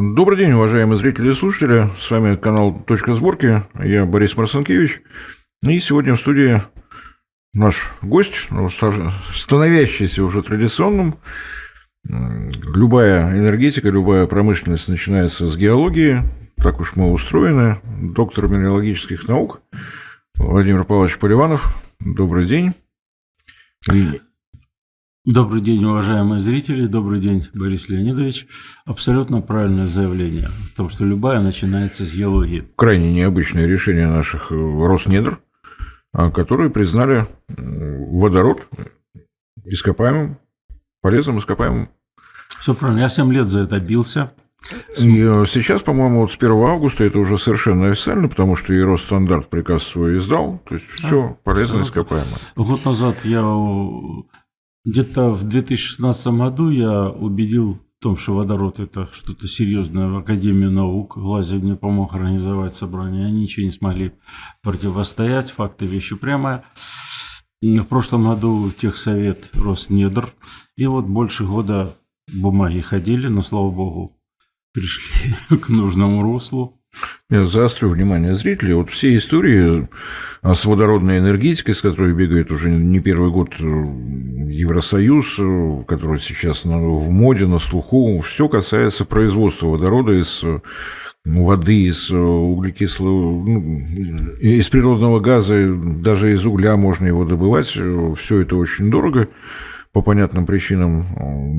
Добрый день, уважаемые зрители и слушатели. С вами канал «Точка сборки». Я Борис Марсенкевич. И сегодня в студии наш гость, ну, становящийся уже традиционным. Любая энергетика, любая промышленность начинается с геологии. Так уж мы устроены. Доктор минералогических наук Владимир Павлович Поливанов. Добрый день. И Добрый день, уважаемые зрители. Добрый день, Борис Леонидович. Абсолютно правильное заявление о том, что любая начинается с геологии. Крайне необычное решение наших э, Роснедр, а, которые признали водород ископаемым, полезным ископаемым. Все правильно. Я 7 лет за это бился. И э, сейчас, по-моему, вот с 1 августа это уже совершенно официально, потому что и Росстандарт приказ свой издал, то есть все а, полезно ископаемое. Год назад я где-то в 2016 году я убедил в том, что водород это что-то серьезное в Академию наук. Глазев мне помог организовать собрание. Они ничего не смогли противостоять. Факты вещи прямая. В прошлом году техсовет Роснедр. И вот больше года бумаги ходили, но, слава богу, пришли к нужному руслу. Я заострю внимание зрителей. Вот все истории с водородной энергетикой, с которой бегает уже не первый год э, Евросоюз, э, который сейчас в моде, на слуху, все касается производства водорода из э, воды, из углекислого, ну, из природного газа, даже из угля можно его добывать. Все это очень дорого по понятным причинам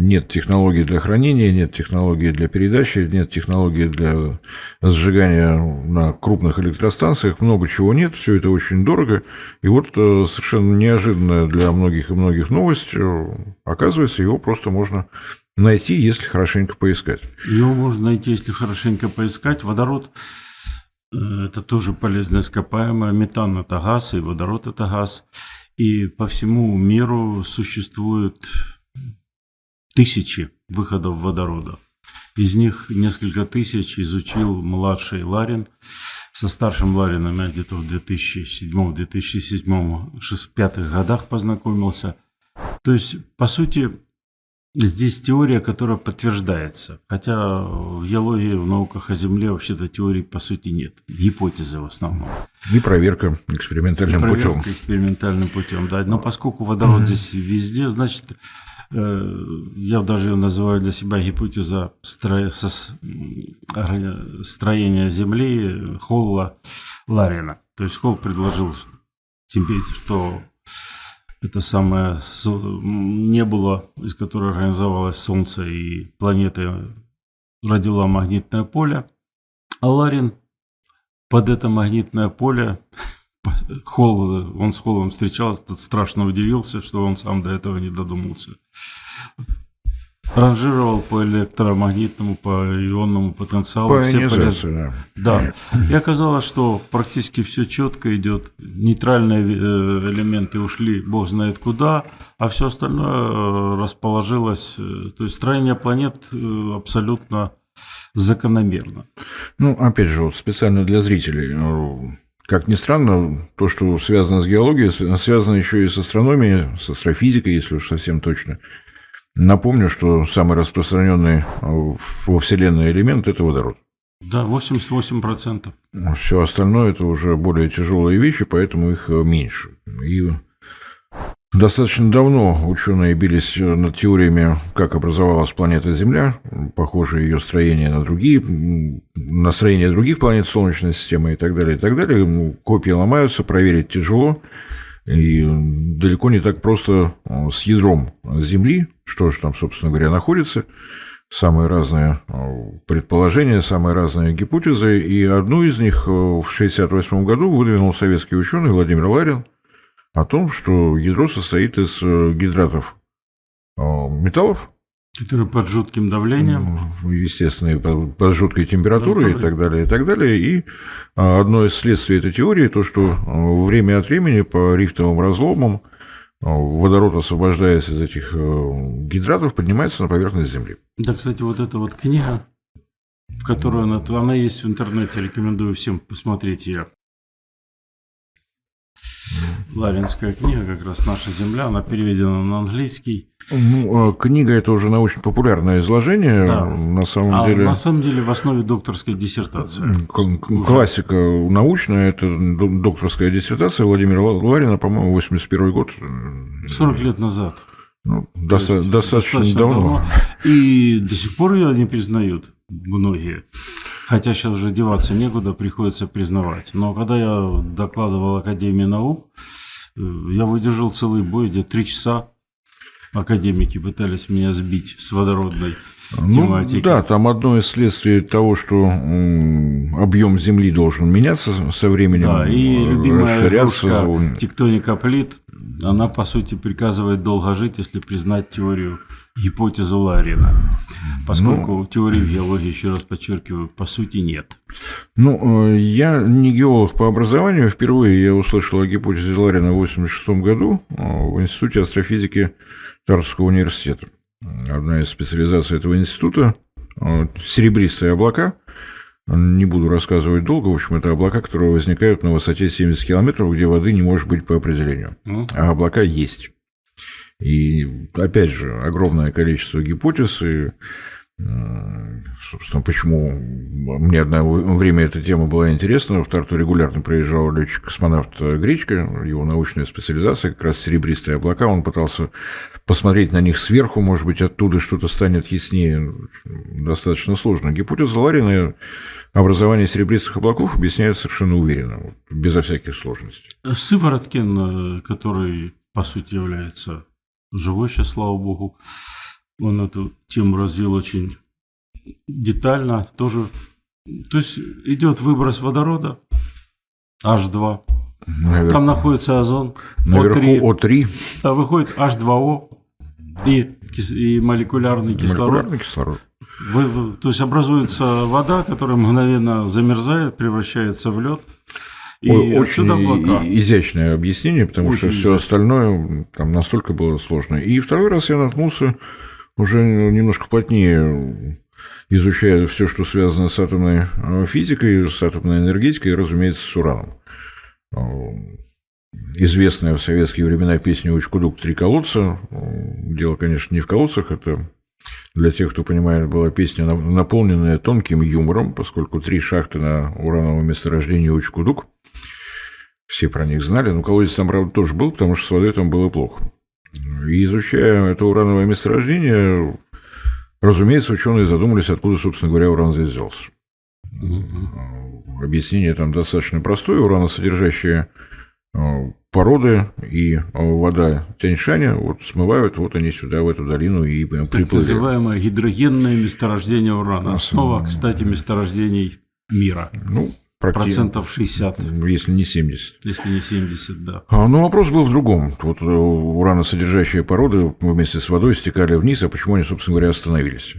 нет технологий для хранения, нет технологий для передачи, нет технологий для сжигания на крупных электростанциях, много чего нет, все это очень дорого. И вот э, совершенно неожиданная для многих и многих новость, э, оказывается, его просто можно найти, если хорошенько поискать. Его можно найти, если хорошенько поискать. Водород э, – это тоже полезное ископаемое, метан – это газ, и водород – это газ. И по всему миру существует тысячи выходов водорода. Из них несколько тысяч изучил младший Ларин. Со старшим Ларином я где-то в 2007-2007-2005 годах познакомился. То есть, по сути, Здесь теория, которая подтверждается. Хотя в геологии, в науках о Земле вообще-то теории по сути нет. Гипотезы в основном. И проверка экспериментальным и проверка путем. экспериментальным путем, да. Но поскольку водород здесь везде, значит, э, я даже ее называю для себя гипотеза строения Земли Холла Ларина. То есть Холл предложил, что это самое небула, из которой организовалось Солнце и планеты, родила магнитное поле. А Ларин под это магнитное поле Холл, он с Холлом встречался, тут страшно удивился, что он сам до этого не додумался ранжировал по электромагнитному, по ионному потенциалу. По все полез... да. да. И оказалось, что практически все четко идет. Нейтральные э, элементы ушли, бог знает куда, а все остальное э, расположилось. Э, то есть строение планет абсолютно закономерно. Ну, опять же, вот специально для зрителей. Как ни странно, то, что связано с геологией, связано еще и с астрономией, с астрофизикой, если уж совсем точно. Напомню, что самый распространенный во Вселенной элемент – это водород. Да, 88%. Все остальное – это уже более тяжелые вещи, поэтому их э, меньше. И достаточно давно ученые бились над теориями, как образовалась планета Земля, похоже ее строение на другие, на строение других планет Солнечной системы и так далее, и так далее. Ну, копии ломаются, проверить тяжело. И далеко не так просто э, с ядром Земли, что же там, собственно говоря, находится. Самые разные э, предположения, самые разные гипотезы. И одну из них э, в 1968 году выдвинул советский ученый Владимир Ларин о том, что ядро состоит из гидратов металлов, Которые под жутким давлением. Естественно, под, под жуткой температурой и так далее, и так далее. И одно из следствий этой теории то, что время от времени по рифтовым разломам водород, освобождаясь из этих гидратов, поднимается на поверхность Земли. Да, кстати, вот эта вот книга, в которую она, она есть в интернете, рекомендую всем посмотреть ее. Ларинская книга, как раз «Наша земля», она переведена на английский. Ну, а книга – это уже научно-популярное изложение, да. на самом а деле. на самом деле в основе докторской диссертации. Классика уже. научная – это докторская диссертация Владимира Ларина, по-моему, 81 год. 40 лет назад. Ну, доста- есть, достаточно, достаточно давно. давно. И до сих пор ее не признают многие. Хотя сейчас уже деваться некуда, приходится признавать. Но когда я докладывал Академии наук, э, я выдержал целый бой, где три часа академики пытались меня сбить с водородной ну, тематики. Да, там одно из следствий того, что объем Земли должен меняться со временем. Да, и любимая игрушка тектоника плит, она, по сути, приказывает долго жить, если признать теорию гипотезу Ларина. Поскольку ну, теории геологии, еще раз подчеркиваю, по сути нет. Ну, э, я не геолог по образованию. Впервые я услышал о гипотезе Ларина в 1986 году э, в Институте астрофизики Тарского университета. Одна из специализаций этого института – серебристые облака. Не буду рассказывать долго. В общем, это облака, которые возникают на высоте 70 километров, где воды не может быть по определению. А облака есть. И, опять же, огромное количество гипотез и Собственно, почему мне одно время эта тема была интересна. В Тарту регулярно проезжал летчик-космонавт Гречка, его научная специализация, как раз серебристые облака. Он пытался посмотреть на них сверху, может быть, оттуда что-то станет яснее. Достаточно сложно. Гипотеза Ларина образование серебристых облаков объясняет совершенно уверенно, безо всяких сложностей. Сывороткин, который, по сути, является живой сейчас, слава богу, он эту тему развил очень детально, тоже. То есть идет выброс водорода, H2. Наверх... Там находится озон. Наверху O3. Да, выходит H2O и, и молекулярный кислород. Молекулярный кислород. Вы, вы, то есть образуется вода, которая мгновенно замерзает, превращается в лед. И Очень облака. изящное объяснение, потому Очень что все остальное там настолько было сложно. И второй раз я наткнулся уже немножко плотнее изучая все, что связано с атомной э, физикой, с атомной энергетикой и, разумеется, с ураном. Э, известная в советские времена песня «Учкудук. Три колодца». Э, дело, конечно, не в колодцах, это для тех, кто понимает, была песня, наполненная тонким юмором, поскольку три шахты на урановом месторождении Учкудук. Все про них знали, но колодец там, правда, тоже был, потому что с водой там было плохо. И изучая это урановое месторождение, разумеется, ученые задумались, откуда, собственно говоря, уран здесь взялся. Угу. Объяснение там достаточно простое. Ураносодержащие а, породы и а, вода Тяньшаня вот смывают, вот они сюда, в эту долину и приплыли. Так называемое гидрогенное месторождение урана. Основа, кстати, месторождений мира. Ну, Процентов 60. Если не 70. Если не 70, да. А, но вопрос был в другом. Вот э, ураносодержащие породы вместе с водой стекали вниз, а почему они, собственно говоря, остановились?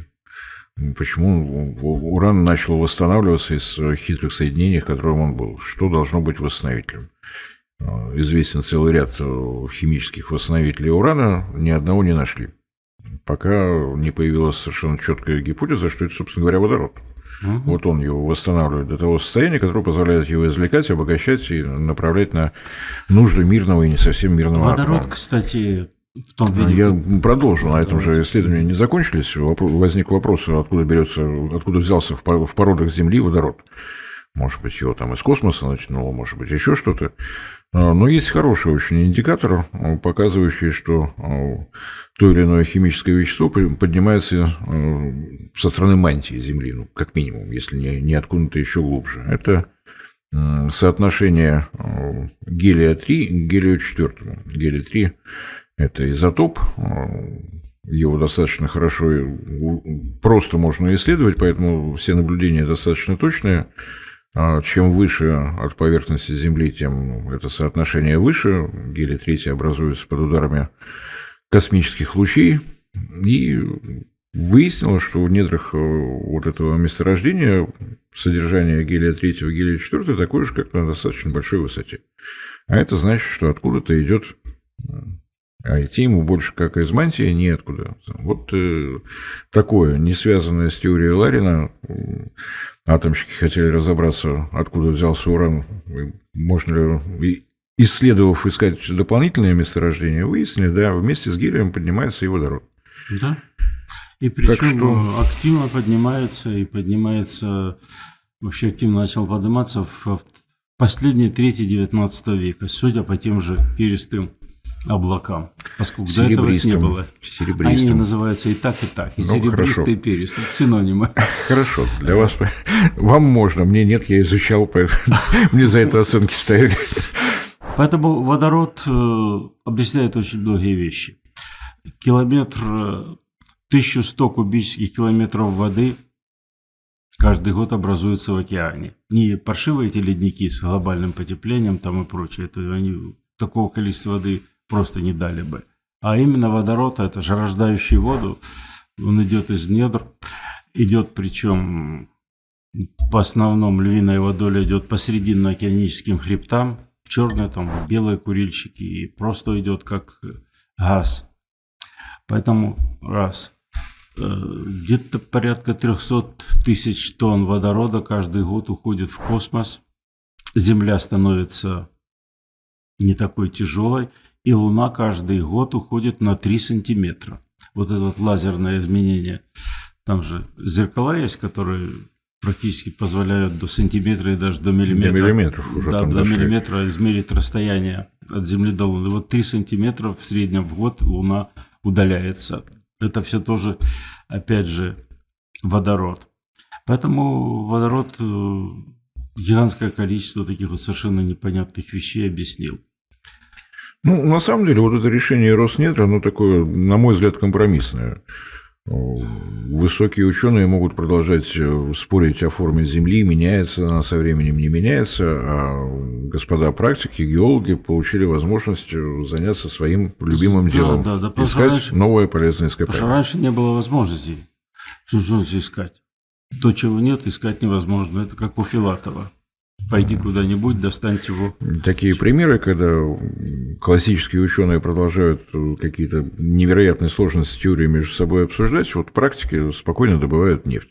Почему уран начал восстанавливаться из хитрых соединений, которым он был? Что должно быть восстановителем? А, известен целый ряд э, химических восстановителей урана, ни одного не нашли. Пока не появилась совершенно четкая гипотеза, что это, собственно говоря, водород. Угу. Вот он его восстанавливает до того состояния, которое позволяет его извлекать, обогащать и направлять на нужды мирного и не совсем мирного Водород, атома. кстати, в том виде. Я как... продолжу, на этом же исследования не закончились. Возник вопрос, откуда берется, откуда взялся в породах Земли водород. Может быть, его там из космоса начнуло, может быть, еще что-то. А, но есть хороший очень индикатор, а, показывающий, что а, то или иное химическое вещество поднимается со стороны мантии Земли, ну, как минимум, если не, не откуда-то еще глубже. Это соотношение гелия-3 к гелию-4. Гелий-3 – это изотоп, его достаточно хорошо, просто можно исследовать, поэтому все наблюдения достаточно точные. А чем выше от поверхности Земли, тем это соотношение выше. Гелий-3 образуется под ударами космических лучей. И выяснилось, что в недрах э, вот этого месторождения содержание гелия-3 и гелия-4 такое же, как на достаточно большой высоте. А это значит, что откуда-то идет а идти ему больше, как из мантии, неоткуда. Вот э, такое, не связанное с теорией Ларина, атомщики хотели разобраться, откуда взялся уран, можно ли исследовав искать дополнительные месторождения, выяснили, да, вместе с гелием поднимается и водород. Да. И причем что... активно поднимается, и поднимается, вообще активно начал подниматься в последние трети 19 века, судя по тем же перистым облакам, поскольку до этого их не было. Они называются и так, и так, и ну, серебристый хорошо. перец, это синонимы. Хорошо, для вас, вам можно, мне нет, я изучал, поэтому мне за это оценки ставили. Поэтому водород э, объясняет очень многие вещи. Километр, 1100 э, кубических километров воды каждый год образуется в океане. Не паршивые эти ледники с глобальным потеплением там и прочее, это они такого количества воды просто не дали бы. А именно водород, это же рождающий воду, он идет из недр, идет причем в основном львиная его доля идет по срединно-океаническим хребтам, черные там белые курильщики, и просто идет как газ. Поэтому раз. Э, где-то порядка 300 тысяч тонн водорода каждый год уходит в космос. Земля становится не такой тяжелой, и Луна каждый год уходит на 3 сантиметра. Вот это вот лазерное изменение. Там же зеркала есть, которые практически позволяют до сантиметра и даже до миллиметра. До миллиметров уже Да, до дошли. миллиметра измерить расстояние от Земли до Луны. Вот 3 сантиметра в среднем в год Луна удаляется. Это все тоже, опять же, водород. Поэтому водород э, гигантское количество таких вот совершенно непонятных вещей объяснил. Ну, на самом деле, вот это решение Роснедра, оно такое, на мой взгляд, компромиссное. Высокие ученые могут продолжать э, спорить о форме Земли, меняется она со временем, не меняется, а господа практики, геологи получили возможность э, заняться своим любимым да, делом, да, да, искать раньше, новое полезное ископаемое. Потому что раньше не было возможности что искать. То, чего нет, искать невозможно. Это как у Филатова. Пойди куда-нибудь, достаньте его. Такие примеры, когда классические ученые продолжают какие-то невероятные сложности теории между собой обсуждать, вот практики спокойно добывают нефть.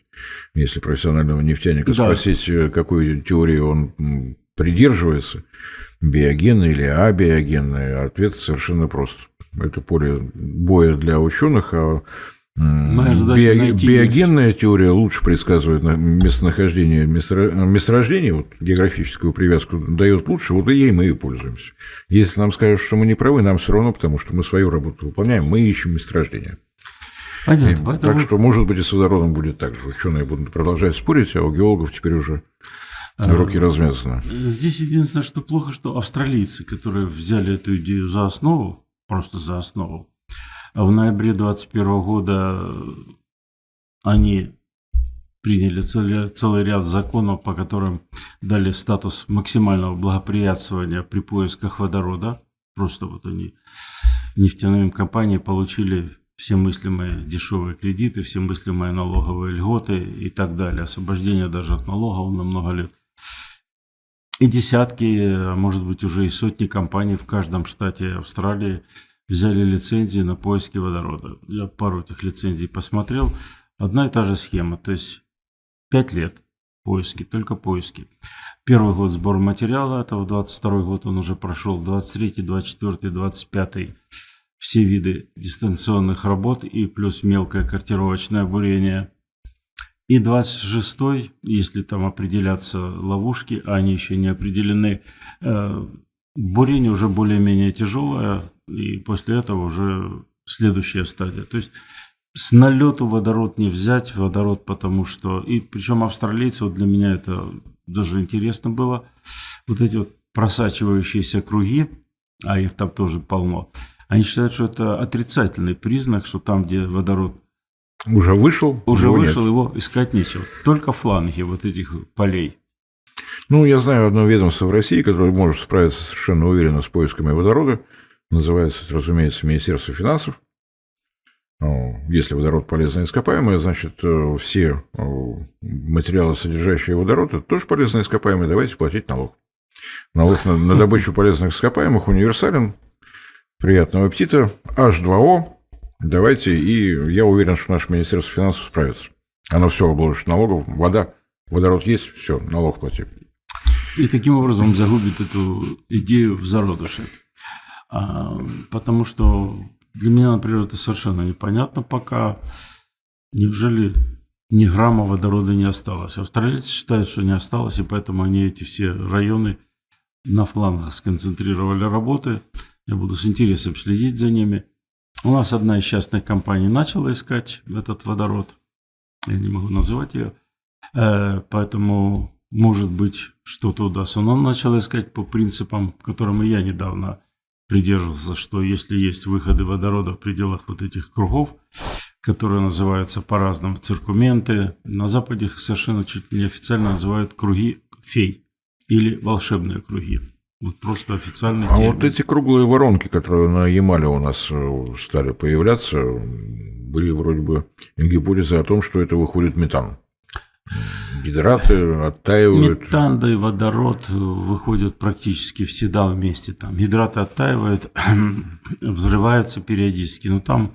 Если профессионального нефтяника да. спросить, какой теории он придерживается, биогенной или абиогенной, ответ совершенно прост. Это поле боя для ученых, а Био, биогенная нефть. теория лучше предсказывает местонахождение месторождения, вот географическую привязку дает лучше, вот и ей мы и пользуемся. Если нам скажут, что мы не правы, нам все равно, потому что мы свою работу выполняем, мы ищем месторождение. Понятно. Поэтому... Так что, может быть, и с водородом будет так же. Ученые будут продолжать спорить, а у геологов теперь уже а, руки развязаны. Здесь единственное, что плохо, что австралийцы, которые взяли эту идею за основу, просто за основу, а в ноябре 2021 года они приняли целый, целый ряд законов, по которым дали статус максимального благоприятствования при поисках водорода. Просто вот они нефтяным компаниям получили все мыслимые дешевые кредиты, все мыслимые налоговые льготы и так далее. Освобождение даже от налогов на много лет. И десятки, а может быть уже и сотни компаний в каждом штате Австралии – взяли лицензии на поиски водорода. Я пару этих лицензий посмотрел. Одна и та же схема, то есть 5 лет поиски, только поиски. Первый год сбор материала, это в 22 год он уже прошел, 23, 24, 25 все виды дистанционных работ и плюс мелкое картировочное бурение. И 26 если там определятся ловушки, а они еще не определены, э, бурение уже более-менее тяжелое, и после этого уже следующая стадия. То есть с налету водород не взять, водород потому что... И причем австралийцы, вот для меня это даже интересно было, вот эти вот просачивающиеся круги, а их там тоже полно, они считают, что это отрицательный признак, что там, где водород уже вышел, уже его вышел, нет. его искать нечего. Только фланги вот этих полей. Ну, я знаю одно ведомство в России, которое может справиться совершенно уверенно с поисками водорода. Называется, разумеется, Министерство финансов. Ну, если водород полезно ископаемый, значит, э, все э, материалы, содержащие водород, это тоже полезно ископаемые, давайте платить налог. Налог на, на добычу полезных ископаемых универсален. Приятного аппетита. H2O. Давайте, и я уверен, что наше Министерство финансов справится. Оно все обложит налогов. Вода, водород есть, все, налог плати. И таким образом загубит эту идею в зародыше. А, потому что для меня, например, это совершенно непонятно пока. Неужели ни грамма водорода не осталось? Австралийцы считают, что не осталось, и поэтому они эти все районы на флангах сконцентрировали работы. Я буду с интересом следить за ними. У нас одна из частных компаний начала искать этот водород. Я не могу называть ее. Э, поэтому, может быть, что-то удастся. Но он начал искать по принципам, которым и я недавно придерживался, что если есть выходы водорода в пределах вот этих кругов, которые называются по-разному циркументы, на Западе их совершенно чуть не официально называют круги фей или волшебные круги. Вот просто официальный А термин. вот эти круглые воронки, которые на Ямале у нас э, стали появляться, были вроде бы гипотезы о том, что это выходит метан. Гидраты оттаивают. Метан, да и водород выходят практически всегда вместе. Там гидраты оттаивают, взрываются периодически, но там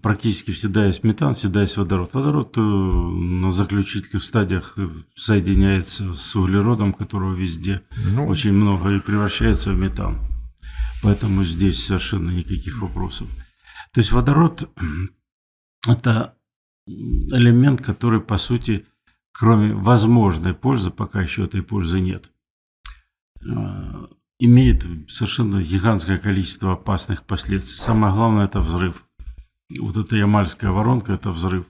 практически всегда есть метан, всегда есть водород. Водород э, на заключительных стадиях соединяется с углеродом, которого везде ну, очень много, и превращается в метан. Поэтому здесь совершенно никаких вопросов. То есть водород – это элемент, который, по сути, кроме возможной пользы, пока еще этой пользы нет, э, имеет совершенно гигантское количество опасных последствий. Самое главное – это взрыв. Вот эта ямальская воронка – это взрыв.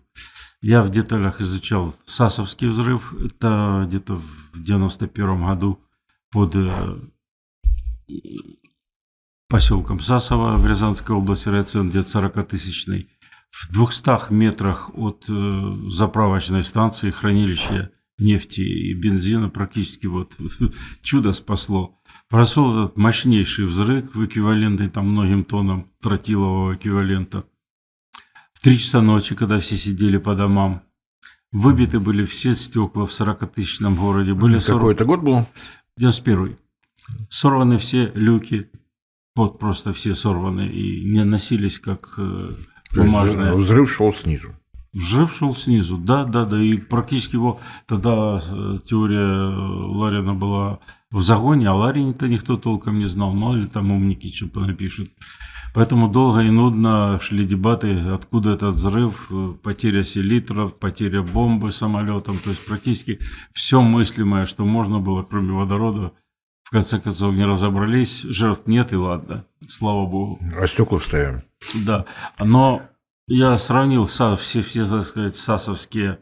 Я в деталях изучал Сасовский взрыв. Это где-то в 91 году под э, поселком Сасово в Рязанской области, райцентр где-то 40-тысячный в 200 метрах от э, заправочной станции хранилища нефти и бензина практически вот чудо спасло. Прошел этот мощнейший взрыв, эквивалентный там многим тоннам тротилового эквивалента. В три часа ночи, когда все сидели по домам, выбиты были все стекла в 40-тысячном городе. Были Какой это год был? 91 Сорваны все люки, вот просто все сорваны и не носились как э, бумажная. Взрыв шел снизу. Взрыв шел снизу, да, да, да, и практически его тогда э, теория Ларина была в загоне, а Ларине-то никто толком не знал, мало ли там умники что-то напишут. Поэтому долго и нудно шли дебаты, откуда этот взрыв, э, потеря селитров, потеря бомбы самолетом, то есть практически все мыслимое, что можно было, кроме водорода, конце концов не разобрались, жертв нет и ладно, слава богу. А стекла вставим. Да, но я сравнил все, все, так сказать, сасовские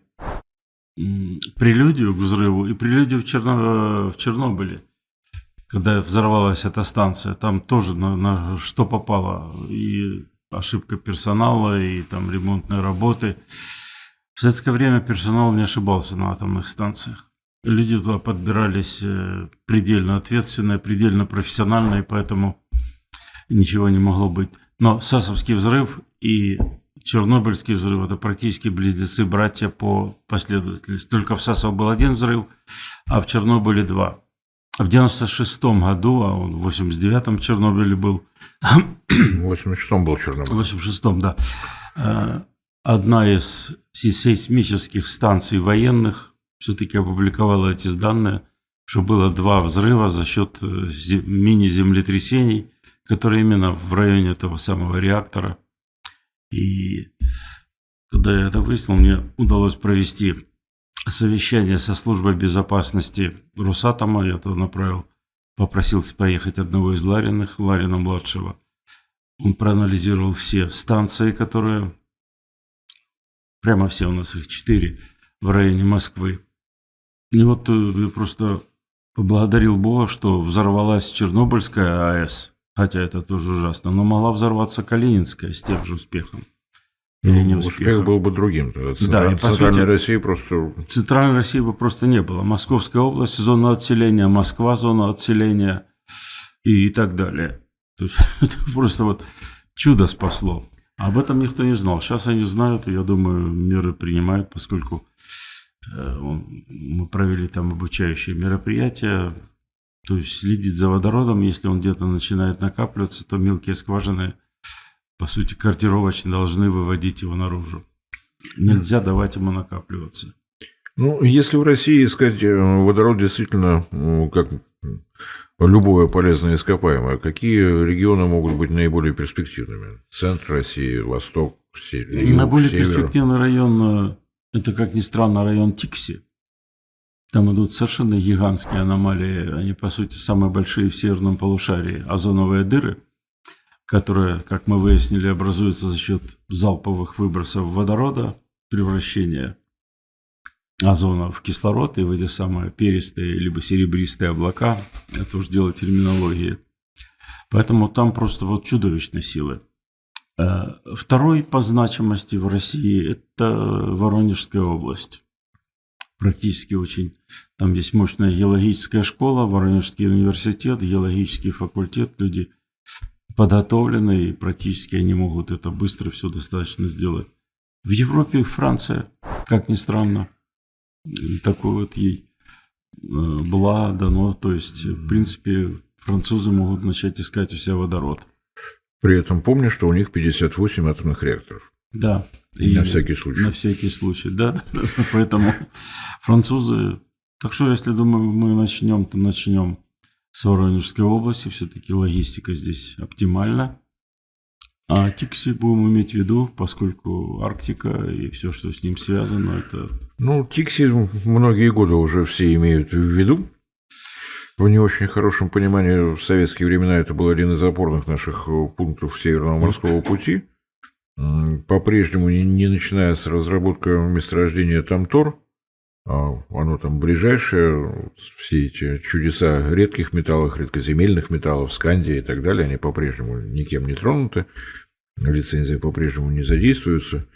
прелюдию к взрыву и прелюдию в, Черно, в Чернобыле, когда взорвалась эта станция. Там тоже на, на что попало. И ошибка персонала, и там ремонтные работы. В советское время персонал не ошибался на атомных станциях. Люди туда подбирались э, предельно ответственные, предельно профессиональные, поэтому ничего не могло быть. Но Сасовский взрыв и Чернобыльский взрыв – это практически близнецы-братья по последовательности. Только в Сасово был один взрыв, а в Чернобыле два. В 96 году, а он в 89-м в Чернобыле был. В 86-м был Чернобыль. В 86-м, да. Э, одна из сейсмических станций военных все-таки опубликовала эти данные, что было два взрыва за счет э, мини-землетрясений – который именно в районе этого самого реактора. И когда я это выяснил, мне удалось провести совещание со службой безопасности Росатома. Я туда направил, попросил поехать одного из Лариных, Ларина-младшего. Он проанализировал все станции, которые... Прямо все, у нас их четыре в районе Москвы. И вот э, я просто поблагодарил Бога, что взорвалась Чернобыльская АЭС хотя это тоже ужасно, но могла взорваться Калининская с тем же успехом. Или не успех был бы другим. Центральной, да, Центральной России просто... Центральной России бы просто не было. Московская область, зона отселения, Москва, зона отселения и, и так далее. То есть это просто вот чудо спасло. Об этом никто не знал. Сейчас они знают, и я думаю, меры принимают, поскольку мы провели там обучающие мероприятия, то есть следить за водородом, если он где-то начинает накапливаться, то мелкие скважины, по сути, картировочно должны выводить его наружу. Нельзя давать ему накапливаться. Ну, если в России искать э, водород действительно, ну, как любое полезное ископаемое, какие регионы могут быть наиболее перспективными? Центр России, Восток, Север? Наиболее север? перспективный район, э, это, как ни странно, район Тикси. Там идут совершенно гигантские аномалии, они, по сути, самые большие в северном полушарии, озоновые дыры, которые, как мы выяснили, образуются за счет залповых выбросов водорода, превращения озона в кислород и в эти самые перистые либо серебристые облака. Это уж дело терминологии. Поэтому там просто вот чудовищные силы. Э, второй по значимости в России – это Воронежская область. Практически очень. Там есть мощная геологическая школа, Воронежский университет, геологический факультет. Люди подготовлены, и практически они могут это быстро все достаточно сделать. В Европе Франция, как ни странно – такой вот ей э, была дано. То есть, в принципе, французы могут начать искать у себя водород. При этом помню, что у них 58 атомных реакторов. Да. И на всякий случай. На всякий случай, да. Поэтому французы... Так что, если, думаю, мы начнем, то начнем с Воронежской области. Все-таки логистика здесь оптимальна. А Тикси будем иметь в виду, поскольку Арктика и все, что с ним связано, это... Ну, Тикси многие годы уже все имеют в виду. В не очень хорошем понимании в советские времена это был один из опорных наших пунктов Северного морского пути. По-прежнему, не начиная с разработки месторождения Тамтор, а оно там ближайшее, все эти чудеса редких металлов, редкоземельных металлов, скандия и так далее, они по-прежнему никем не тронуты лицензия по-прежнему не задействуется.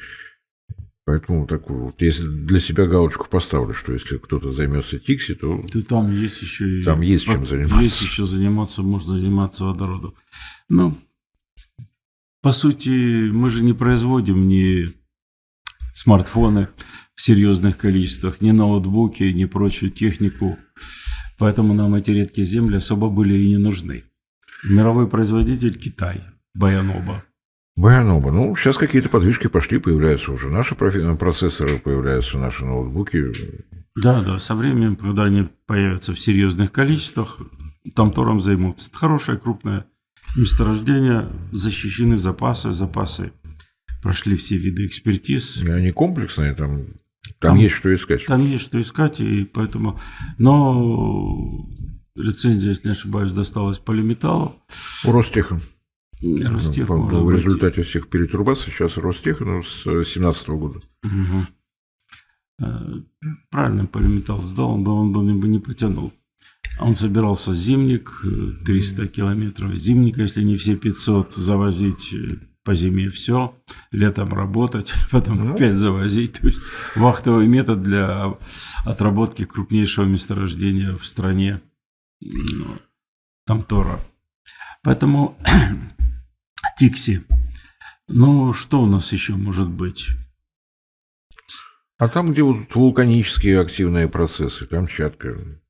Поэтому так вот, если для себя галочку поставлю, что если кто-то займется Тикси, то, то там есть еще там есть чем заниматься. Есть еще заниматься, можно заниматься водородом. Ну, по сути, мы же не производим ни смартфоны в серьезных количествах, ни ноутбуки, ни прочую технику. Поэтому нам эти редкие земли особо были и не нужны. Мировой производитель Китай, Баяноба. Баяноба. Ну, сейчас какие-то подвижки пошли, появляются уже наши процессоры, появляются наши ноутбуки. Да, да, со временем, когда они появятся в серьезных количествах, там тором займутся. Это хорошее крупное месторождение, защищены запасы, запасы прошли все виды экспертиз. И они комплексные, там, там, там есть что искать. Там есть что искать, и поэтому... Но лицензия, если не ошибаюсь, досталась полиметаллу. У Ростех, по, по, в результате всех перетурбаций сейчас Ростех ну, с 2017 года. Угу. Правильно полиметалл сдал, он бы, он бы не потянул. Он собирался зимник, 300 э, километров зимника, если не все 500, завозить э, по зиме все, летом работать, потом ну. опять завозить. То есть вахтовый метод для отработки крупнейшего месторождения в стране. Ну, там Тора. Поэтому Тикси. Ну, что у нас еще может быть? А там, где вот вулканические активные процессы, Камчатка,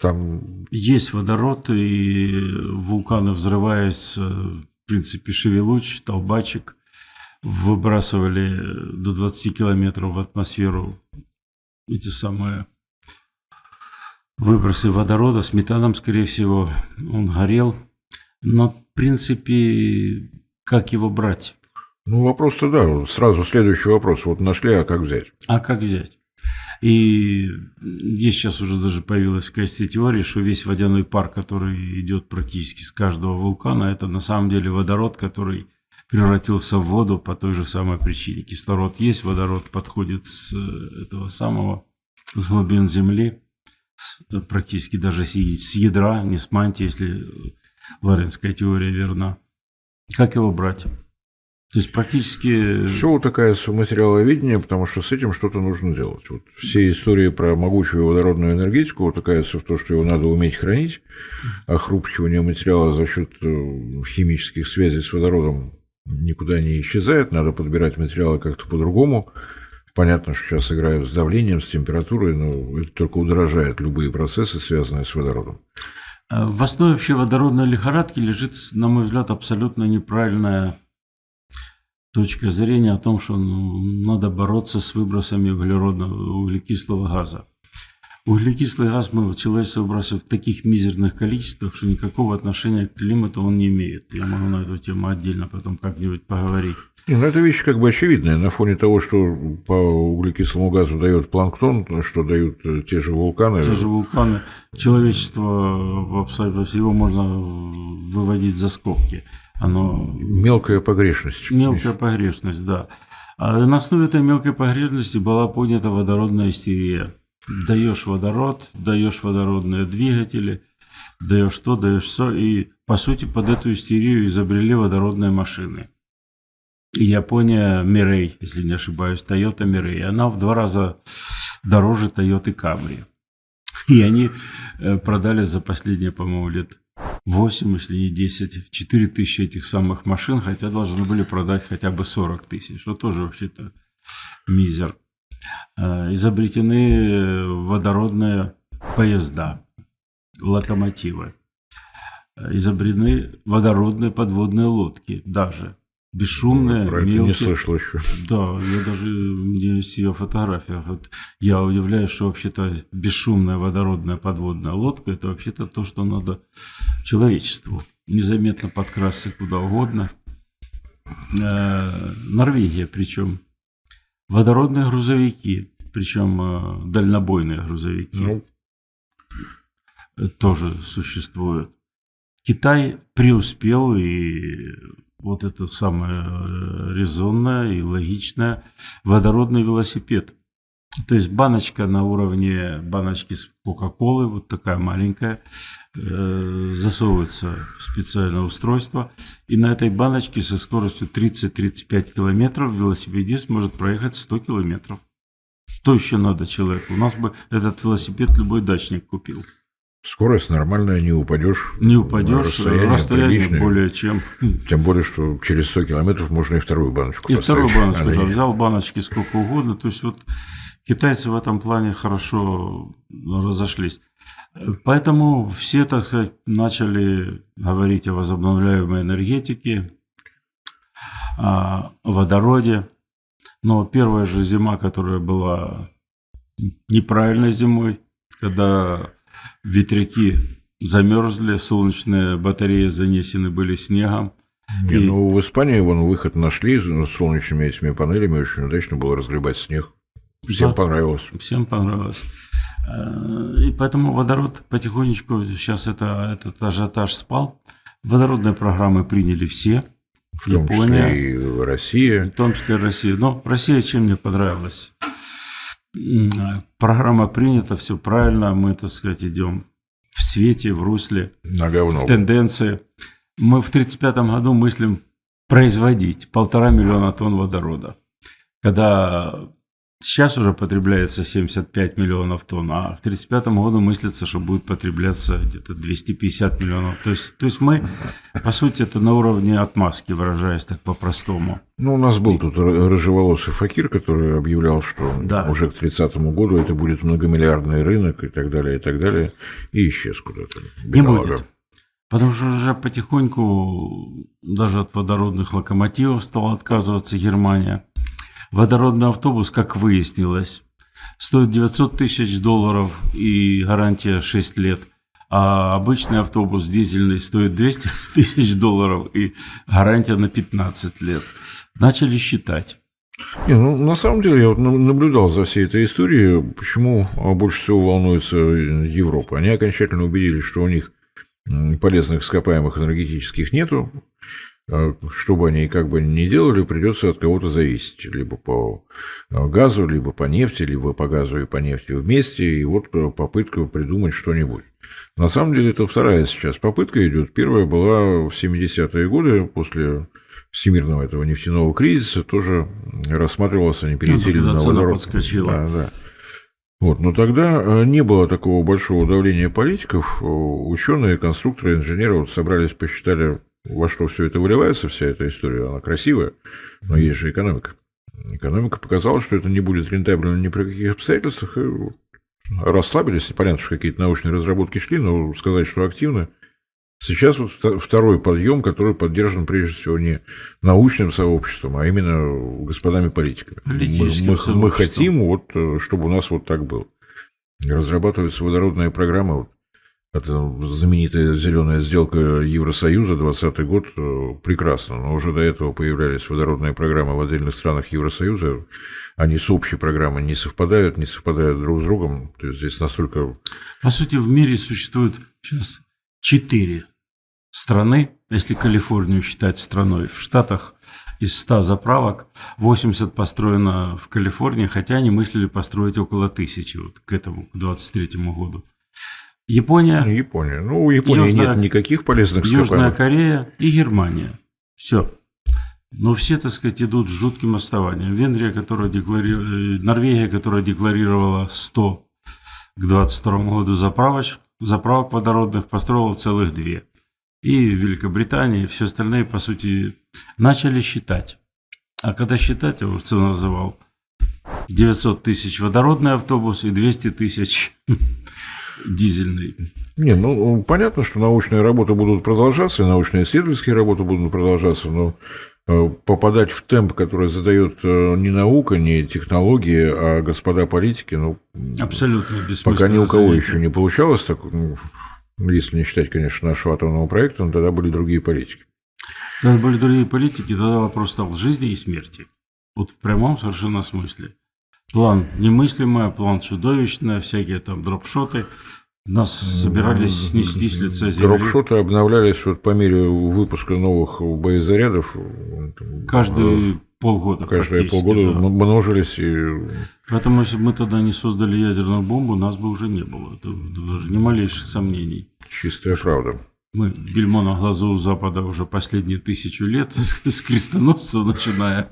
там... Есть водород, и вулканы взрываются, в принципе, Шевелуч, Толбачик, выбрасывали до 20 километров в атмосферу эти самые выбросы водорода с метаном, скорее всего, он горел. Но, принципе, как его брать? Ну, вопрос-то да. Сразу следующий вопрос. Вот нашли, а как взять? А как взять? И здесь сейчас уже даже появилась в качестве теории, что весь водяной пар, который идет практически с каждого вулкана, это на самом деле водород, который превратился в воду по той же самой причине. Кислород есть, водород подходит с этого самого, с глубин Земли, практически даже с ядра, не с мантии, если Ларинская теория верна. Как его брать? То есть практически... Все утыкается в материаловедение, потому что с этим что-то нужно делать. Вот все истории про могучую водородную энергетику утыкаются в то, что его надо уметь хранить, а хрупчивание материала за счет э, химических связей с водородом никуда не исчезает, надо подбирать материалы как-то по-другому. Понятно, что сейчас играют с давлением, с температурой, но это только удорожает любые процессы, связанные с водородом. Э, в основе вообще водородной лихорадки лежит, на мой взгляд, абсолютно неправильная точка зрения о том, что ну, надо бороться с выбросами углеродного, углекислого газа. Углекислый газ мы человечество выбрасывает в таких мизерных количествах, что никакого отношения к климату он не имеет. Я могу на эту тему отдельно потом как-нибудь поговорить. Ну это вещь как бы очевидная. На фоне того, что по углекислому газу дает планктон, что дают э, те же вулканы. Те же вулканы. Человечество, его можно выводить за скобки. Оно... Мелкая погрешность. Мелкая погрешность, да. А на основе этой мелкой погрешности была поднята водородная истерия. Даешь водород, даешь водородные двигатели, даешь то, даешь все. И, по сути, под эту истерию изобрели водородные машины. Япония Мирей, если не ошибаюсь, Toyota Мирей. Она в два раза дороже Toyota Camry. И они э, продали за последние, по-моему, лет 8, если не 10, 4 тысячи этих самых машин, хотя должны были продать хотя бы 40 тысяч, что тоже вообще-то мизер. Э, изобретены водородные поезда, локомотивы. Э, изобретены водородные подводные лодки даже бесшумная, Про мелкая. не слышал еще. Да, я даже не есть ее фотография. Вот я удивляюсь, что вообще-то бесшумная водородная подводная лодка – это вообще-то то, что надо человечеству. Незаметно подкрасться куда угодно. Э, Норвегия причем. Водородные грузовики, причем э, дальнобойные грузовики. Ну, тоже существуют. Китай преуспел и вот это самое э, резонное и логичное, водородный велосипед. То есть баночка на уровне баночки с Кока-Колы, вот такая маленькая, засовывается в специальное устройство, и на этой баночке со скоростью 30-35 километров велосипедист может проехать 100 километров. Что еще надо человеку? У нас бы этот велосипед любой дачник купил. Скорость нормальная, не упадешь. Не упадешь, расстояние, расстояние приличное. более чем. Тем более, что через 100 километров можно и вторую баночку И поставить. вторую баночку, да, взял баночки сколько угодно. То есть вот китайцы в этом плане хорошо разошлись. Поэтому все, так сказать, начали говорить о возобновляемой энергетике, о водороде. Но первая же зима, которая была неправильной зимой, когда ветряки замерзли, солнечные батареи занесены были снегом, Не, И- ну в Испании вон выход нашли с солнечными этими панелями, очень удачно было разгребать снег. Всем понравилось. Всем понравилось. Э, И поэтому водород потихонечку, сейчас это, этот ажиотаж спал. Водородные программы приняли все, В том Япония. числе и Россия. в том числе Россия. Но Россия чем мне понравилась? Э, Программа принята, все правильно, мы, так сказать, идем в свете, в русле, Нога в в ногу. тенденции. Мы в 1935 году мыслим производить полтора миллиона тонн водорода. Когда сейчас уже потребляется 75 миллионов тонн, а к 1935 году мыслится, что будет потребляться где-то 250 миллионов. То есть, то есть мы, по сути, это на уровне отмазки, выражаясь так по-простому. Ну, у нас был тут ры- рыжеволосый факир, который объявлял, что Да. уже к 30 году это будет многомиллиардный рынок и так далее, и так далее, и исчез куда-то. Не будет. Потому что уже потихоньку даже от водородных локомотивов стала отказываться Германия. Водородный автобус, как выяснилось, стоит 900 тысяч долларов и гарантия 6 лет. А обычный автобус дизельный стоит 200 тысяч долларов и гарантия на 15 лет. Начали считать. Не, ну, на самом деле, я вот на- наблюдал за всей этой историей, почему а, больше всего волнуется Европа. Они окончательно убедились, что у них полезных ископаемых энергетических нету. А, Что бы они и как бы они ни делали, придется от кого-то зависеть. Либо по а, газу, либо по нефти, либо по газу и по нефти вместе. И вот э, попытка придумать что-нибудь. На самом деле, это вторая сейчас попытка идет. Первая была в 70-е годы, после всемирного этого нефтяного кризиса, тоже рассматривалось, они перейти когда на водород. подскочила. Да, да. Вот, но тогда э, не было такого большого давления политиков. Ученые, конструкторы, инженеры вот собрались, посчитали, во что все это выливается, вся эта история. Она красивая, но есть же экономика. Экономика показала, что это не будет рентабельно ни при каких обстоятельствах, и расслабились. Понятно, что какие-то научные разработки шли, но сказать, что активно, Сейчас вот второй подъем, который поддержан прежде всего не научным сообществом, а именно господами политиками. Мы, мы, мы хотим, вот, чтобы у нас вот так было. Разрабатывается водородная программа. Вот, это знаменитая зеленая сделка Евросоюза, 2020 год, э, прекрасно. Но уже до этого появлялись водородные программы в отдельных странах Евросоюза. Они с общей программой не совпадают, не совпадают друг с другом. То есть здесь настолько... По сути, в мире существует сейчас четыре страны, если Калифорнию считать страной. В Штатах из 100 заправок 80 построено в Калифорнии, хотя они мыслили построить около тысячи вот к этому, к 23 году. Япония. Ну, Япония. Ну, у Японии Южная, нет никаких полезных Южная Корея и Германия. Все. Но все, так сказать, идут с жутким отставанием. Венгрия, которая декларировала, Норвегия, которая декларировала 100 к 22 году заправок, заправок водородных, построила целых две. И Великобритания, и все остальные, по сути, начали считать. А когда считать, я уже называл, 900 тысяч водородный автобус и 200 тысяч дизельный. Не, ну, понятно, что научные работы будут продолжаться, и научные исследовательские работы будут продолжаться, но э, попадать в темп, который задает э, не наука, не технологии, а господа политики, ну, абсолютно Пока ни у кого занятие. еще не получалось, так, ну, если не считать, конечно, нашего атомного проекта, но тогда были другие политики. Тогда были другие политики, тогда вопрос стал жизни и смерти. Вот в прямом совершенно смысле. План немыслимый, план чудовищный, всякие там дропшоты. Нас собирались снести с лица земли. Дропшоты обновлялись вот по мере выпуска новых боезарядов. Каждые полгода. Каждые полгода да. множились. И... Поэтому, если бы мы тогда не создали ядерную бомбу, нас бы уже не было. Это даже ни малейших сомнений. Чистая правда. Мы бельмо на глазу у Запада уже последние тысячу лет, с крестоносцев начиная.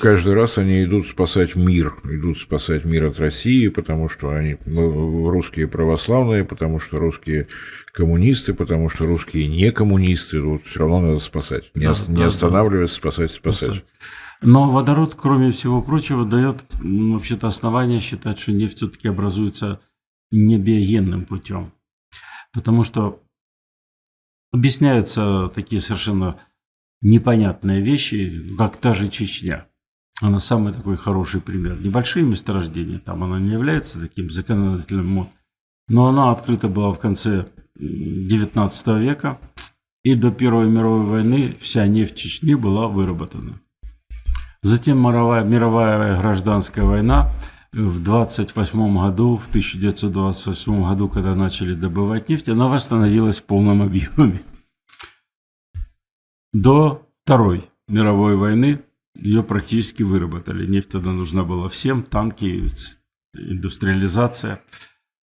Каждый раз они идут спасать мир, идут спасать мир от России, потому что они русские православные, потому что русские коммунисты, потому что русские не коммунисты. Вот все равно надо спасать. Не, да, не да, останавливаясь, да. спасать, спасать. Но водород, кроме всего прочего, дает вообще-то основания считать, что нефть все-таки образуется не биогенным путем. Потому что объясняются такие совершенно непонятные вещи, как та же Чечня. Она самый такой хороший пример. Небольшие месторождения, там она не является таким законодательным мод, но она открыта была в конце XIX века, и до Первой мировой войны вся нефть Чечни была выработана. Затем мировая, мировая гражданская война в 28 году, в 1928 году, когда начали добывать нефть, она восстановилась в полном объеме. До Второй мировой войны ее практически выработали. Нефть тогда нужна была всем, танки, индустриализация.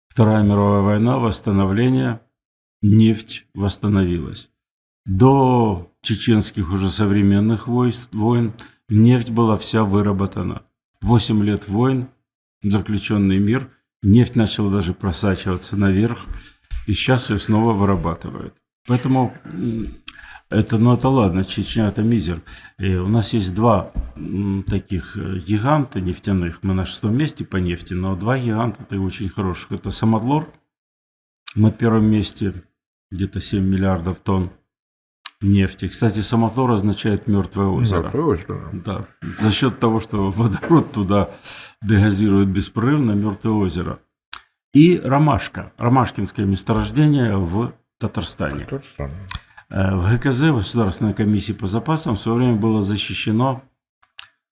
Вторая мировая война, восстановление, нефть восстановилась. До чеченских уже современных войн нефть была вся выработана. Восемь лет войн, заключенный мир, нефть начала даже просачиваться наверх, и сейчас ее снова вырабатывают. Поэтому это, ну это ладно, Чечня это мизер. И у нас есть два таких э, гиганта нефтяных. Мы на шестом месте по нефти, но два гиганта это очень хороших. Это Самодлор, на первом месте, где-то 7 миллиардов тонн нефти. Кстати, Самотлор означает мертвое озеро. Мертвое озеро. Да. За счет того, что водород туда дегазирует беспрерывно, мертвое озеро. И Ромашка. Ромашкинское месторождение в Татарстане. Татарстан. Э, в ГКЗ, в Государственной комиссии по запасам, в свое время было защищено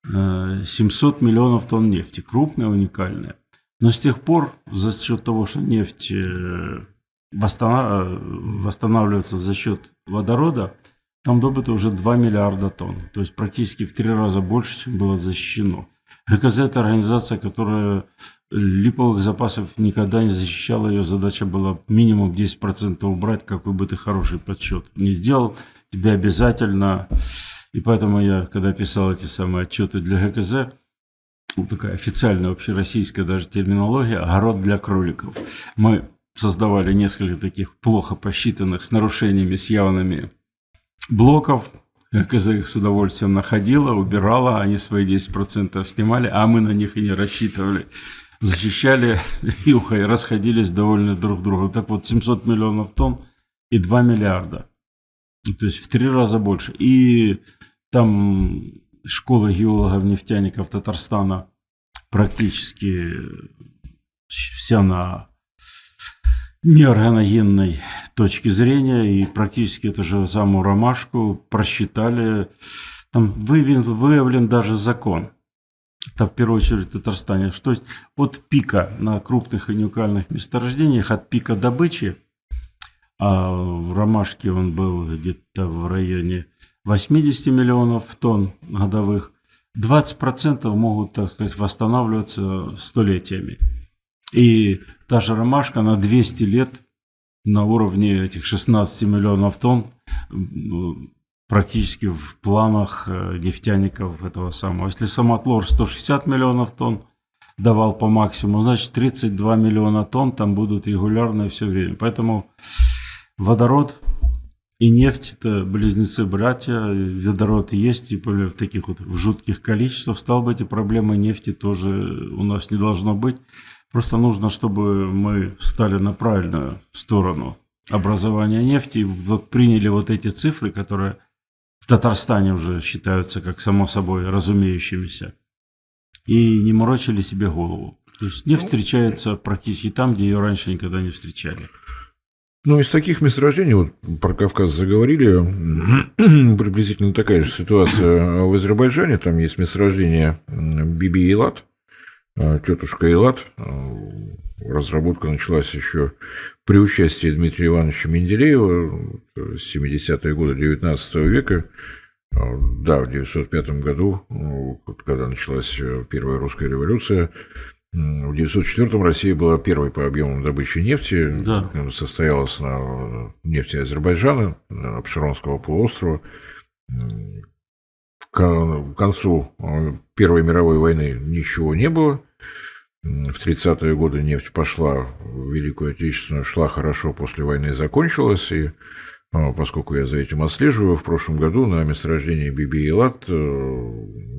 700 э, миллионов тонн нефти. Крупная, уникальная. Но с тех пор, за счет того, что нефть э, восстанавливается за счет водорода, там добыто уже 2 миллиарда тонн. То есть практически в три раза больше, чем было защищено. ГКЗ – это организация, которая липовых запасов никогда не защищала. Ее задача была минимум 10% убрать, какой бы ты хороший подсчет не сделал. Тебе обязательно... И поэтому я, когда писал эти самые отчеты для ГКЗ, ну, такая официальная общероссийская даже терминология «огород для кроликов». Мы создавали несколько таких плохо посчитанных с нарушениями, с явными блоков. Их с удовольствием находила, убирала, они свои 10% снимали, а мы на них и не рассчитывали защищали и расходились довольны друг другу. Так вот, 700 миллионов тонн и 2 миллиарда. То есть в три раза больше. И там школа геологов-нефтяников Татарстана практически вся на неорганогенной точки зрения, и практически эту же самую ромашку просчитали. Там выявлен, выявлен даже закон. Это в первую очередь в Татарстане. Что есть от пика на крупных и неукальных месторождениях, от пика добычи, а в ромашке он был где-то в районе 80 миллионов тонн годовых, 20% могут, так сказать, восстанавливаться столетиями. И та же ромашка на 200 лет на уровне этих 16 миллионов тонн ну, практически в планах э, нефтяников этого самого. Если самотлор 160 миллионов тонн давал по максимуму, значит 32 миллиона тонн там будут регулярно все время. Поэтому водород и нефть – это близнецы-братья, водород есть и в таких вот в жутких количествах. Стал быть, и проблемы нефти тоже у нас не должно быть. Просто нужно, чтобы мы встали на правильную сторону образования нефти и вот приняли вот эти цифры, которые в Татарстане уже считаются как само собой разумеющимися, и не морочили себе голову. То есть нефть ну, встречается практически там, где ее раньше никогда не встречали. Ну, из таких месторождений, вот про Кавказ заговорили, приблизительно такая же ситуация в Азербайджане. Там есть месторождение Биби и Лат, а, тетушка Илат. А, разработка началась еще при участии Дмитрия Ивановича Менделеева с 70-е годы 19 века. Да, в 1905 году, когда началась э, первая русская революция, в 1904 Россия была первой по объему добычи нефти. Да. Состоялась на нефти Азербайджана, Абшеронского полуострова. К концу э, Первой мировой войны ничего не было. В 30-е годы нефть пошла в Великую Отечественную, шла хорошо, после войны закончилась, и а, поскольку я за этим отслеживаю, в прошлом году на месторождении Биби и Лат э,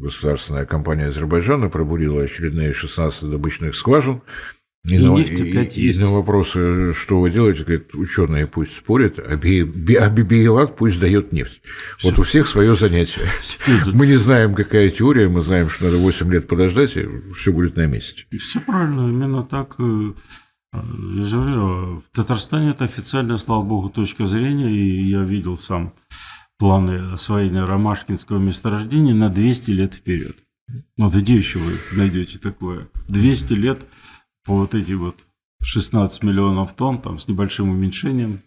государственная компания Азербайджана пробурила очередные 16 добычных скважин, и, и на, нефть опять и, есть. И на вопросы, что вы делаете, говорят, ученые пусть спорят, а, би, би, а Бибиелат пусть дает нефть. Все. Вот у всех свое занятие. Мы не знаем, какая теория, мы знаем, что надо 8 лет подождать, и все будет на месте. Все правильно, именно так. Э, я же говорю, в Татарстане это официальная, слава богу, точка зрения, и я видел сам планы освоения ромашкинского месторождения на 200 лет вперед. Вот где еще вы найдете такое? 200 лет – вот эти вот 16 миллионов тонн, там с небольшим уменьшением.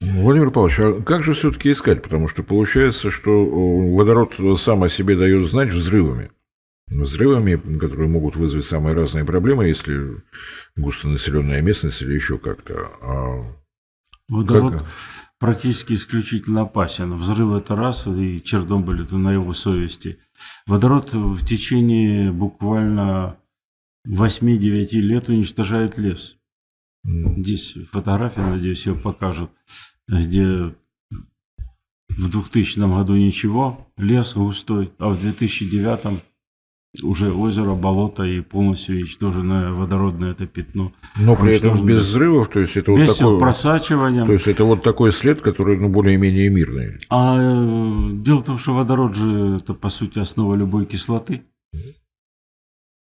Владимир Павлович, а как же все-таки искать? Потому что получается, что водород сам о себе дает знать взрывами. Взрывами, которые могут вызвать самые разные проблемы, если густонаселенная местность или еще как-то. А водород как... практически исключительно опасен. Взрыв это раз, и Чернобыль это на его совести. Водород в течение буквально 8-9 лет уничтожает лес. Здесь фотографии, надеюсь, ее покажут, где в 2000 году ничего, лес густой, а в 2009 уже озеро, болото и полностью уничтоженное водородное это пятно. Но при этом без взрывов, то есть это без вот такое... просачивания. То есть это вот такой след, который ну, более-менее мирный. А э, дело в том, что водород же это по сути основа любой кислоты.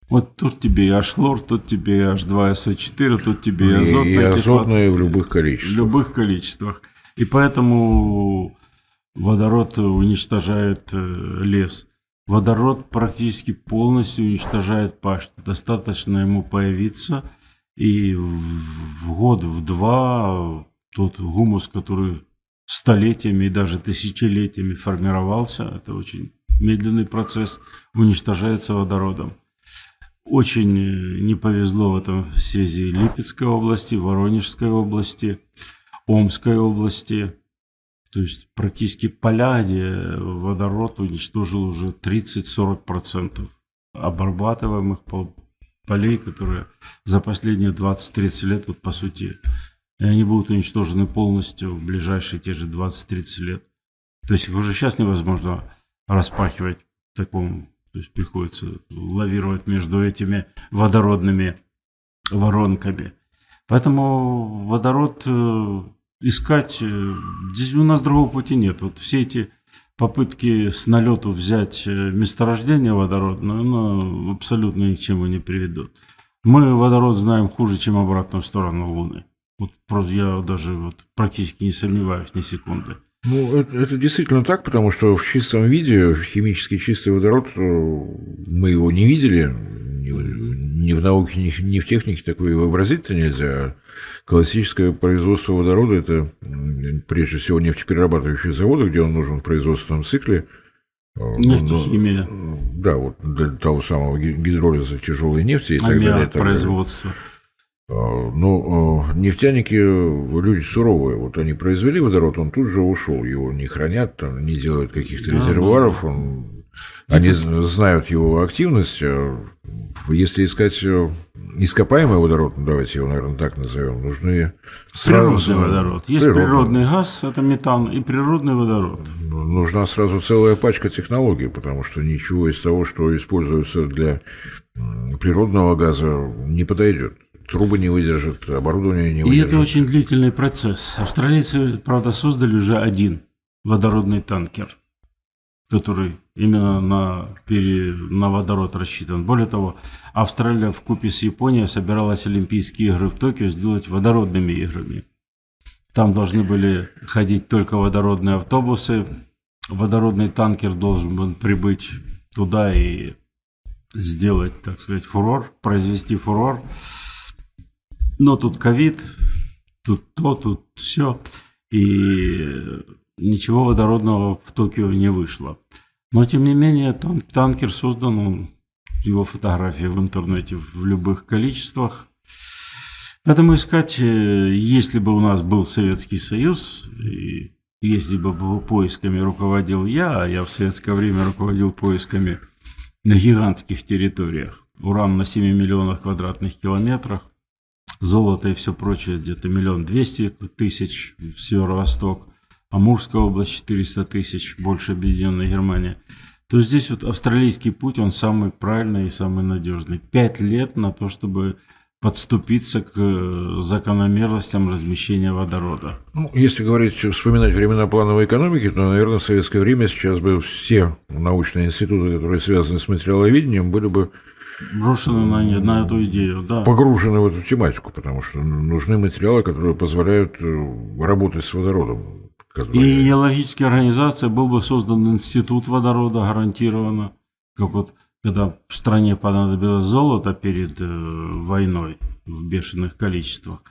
Вот тут тебе и H-хлор, тут тебе и H2SO4, тут тебе и азотная и азотные в любых количествах. В любых количествах. И поэтому водород уничтожает э, лес. Водород практически полностью уничтожает пашню. Достаточно ему появиться, и в год, в два тот гумус, который столетиями и даже тысячелетиями формировался, это очень медленный процесс, уничтожается водородом. Очень э, не повезло в этом связи Липецкой области, Воронежской области, Омской области. То есть практически поля, где водород уничтожил уже 30-40% обрабатываемых полей, которые за последние 20-30 лет, вот по сути, и они будут уничтожены полностью в ближайшие те же 20-30 лет. То есть их уже сейчас невозможно распахивать в таком то есть приходится лавировать между этими водородными воронками. Поэтому водород э, искать... Э, здесь у нас другого пути нет. Вот все эти попытки с налету взять э, месторождение водородное, ну, абсолютно ни к чему не приведут. Мы водород знаем хуже, чем обратную сторону Луны. Вот просто я даже вот практически не сомневаюсь ни секунды. Ну, это, это действительно так, потому что в чистом виде, в химически чистый водород, э, мы его не видели, ни, в науке, ни, ни в технике такое вообразить-то нельзя. Классическое производство водорода – это прежде всего нефтеперерабатывающие заводы, где он нужен в производственном цикле. Э, Нефтехимия. Да, вот для того самого гидролиза тяжелой нефти и так далее. производство. А, Но ну, нефтяники люди суровые. Вот они произвели водород, он тут же ушел. Его не хранят, там, не делают каких-то да, резервуаров. Он... Они знают его активность. А если искать э, ископаемый водород, ну, давайте его, наверное, так назовем, нужны сразу... Природный водород. Есть природный. природный газ, это метан, и природный водород. Ну, нужна сразу целая пачка технологий, потому что ничего из того, что используется для природного газа, не подойдет трубы не выдержат, оборудование не выдержит. И это очень длительный процесс. Австралийцы, правда, создали уже один водородный танкер, который именно на, пере, на водород рассчитан. Более того, Австралия в купе с Японией собиралась Олимпийские игры в Токио сделать водородными играми. Там должны были ходить только водородные автобусы. Водородный танкер должен был прибыть туда и сделать, так сказать, фурор, произвести фурор. Но тут ковид, тут то, тут все. И ничего водородного в Токио не вышло. Но, тем не менее, тан танкер создан, он, его фотографии в интернете в любых количествах. Поэтому искать, э, если бы у нас был Советский Союз, и если бы поисками руководил я, а я в советское время руководил поисками на гигантских территориях, уран на 7 миллионах квадратных километрах, золото и все прочее где-то миллион двести тысяч в северо-восток, Амурская область 400 тысяч, больше Объединенная Германия, то здесь вот австралийский путь, он самый правильный и самый надежный. Пять лет на то, чтобы подступиться к э, закономерностям размещения водорода. Ну, если говорить, вспоминать времена плановой экономики, то, наверное, в советское время сейчас бы все научные институты, которые связаны с материаловедением, были бы брошены на, на эту идею, да. Погружены в эту тематику, потому что нужны материалы, которые позволяют э, работать с водородом. И геологическая организация был бы создан институт водорода гарантированно, как вот когда в стране понадобилось золото перед э, войной в бешеных количествах,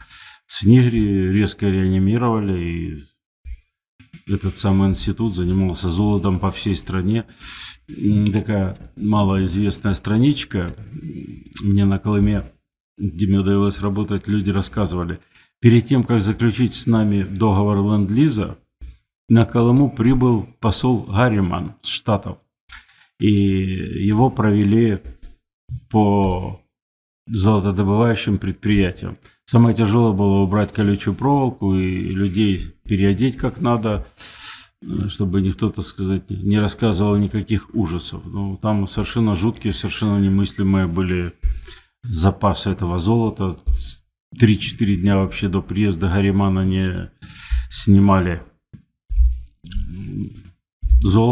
Снегри резко реанимировали, и этот самый институт занимался золотом по всей стране такая малоизвестная страничка. Мне на Колыме, где мне довелось работать, люди рассказывали. Перед тем, как заключить с нами договор ленд-лиза, на Колыму прибыл посол Гарриман с Штатов. И его провели по золотодобывающим предприятиям. Самое тяжелое было убрать колючую проволоку и людей переодеть как надо – чтобы никто, так сказать, не рассказывал никаких ужасов. Ну, там совершенно жуткие, совершенно немыслимые были запасы этого золота. Три-четыре дня вообще до приезда Гаримана не снимали золото.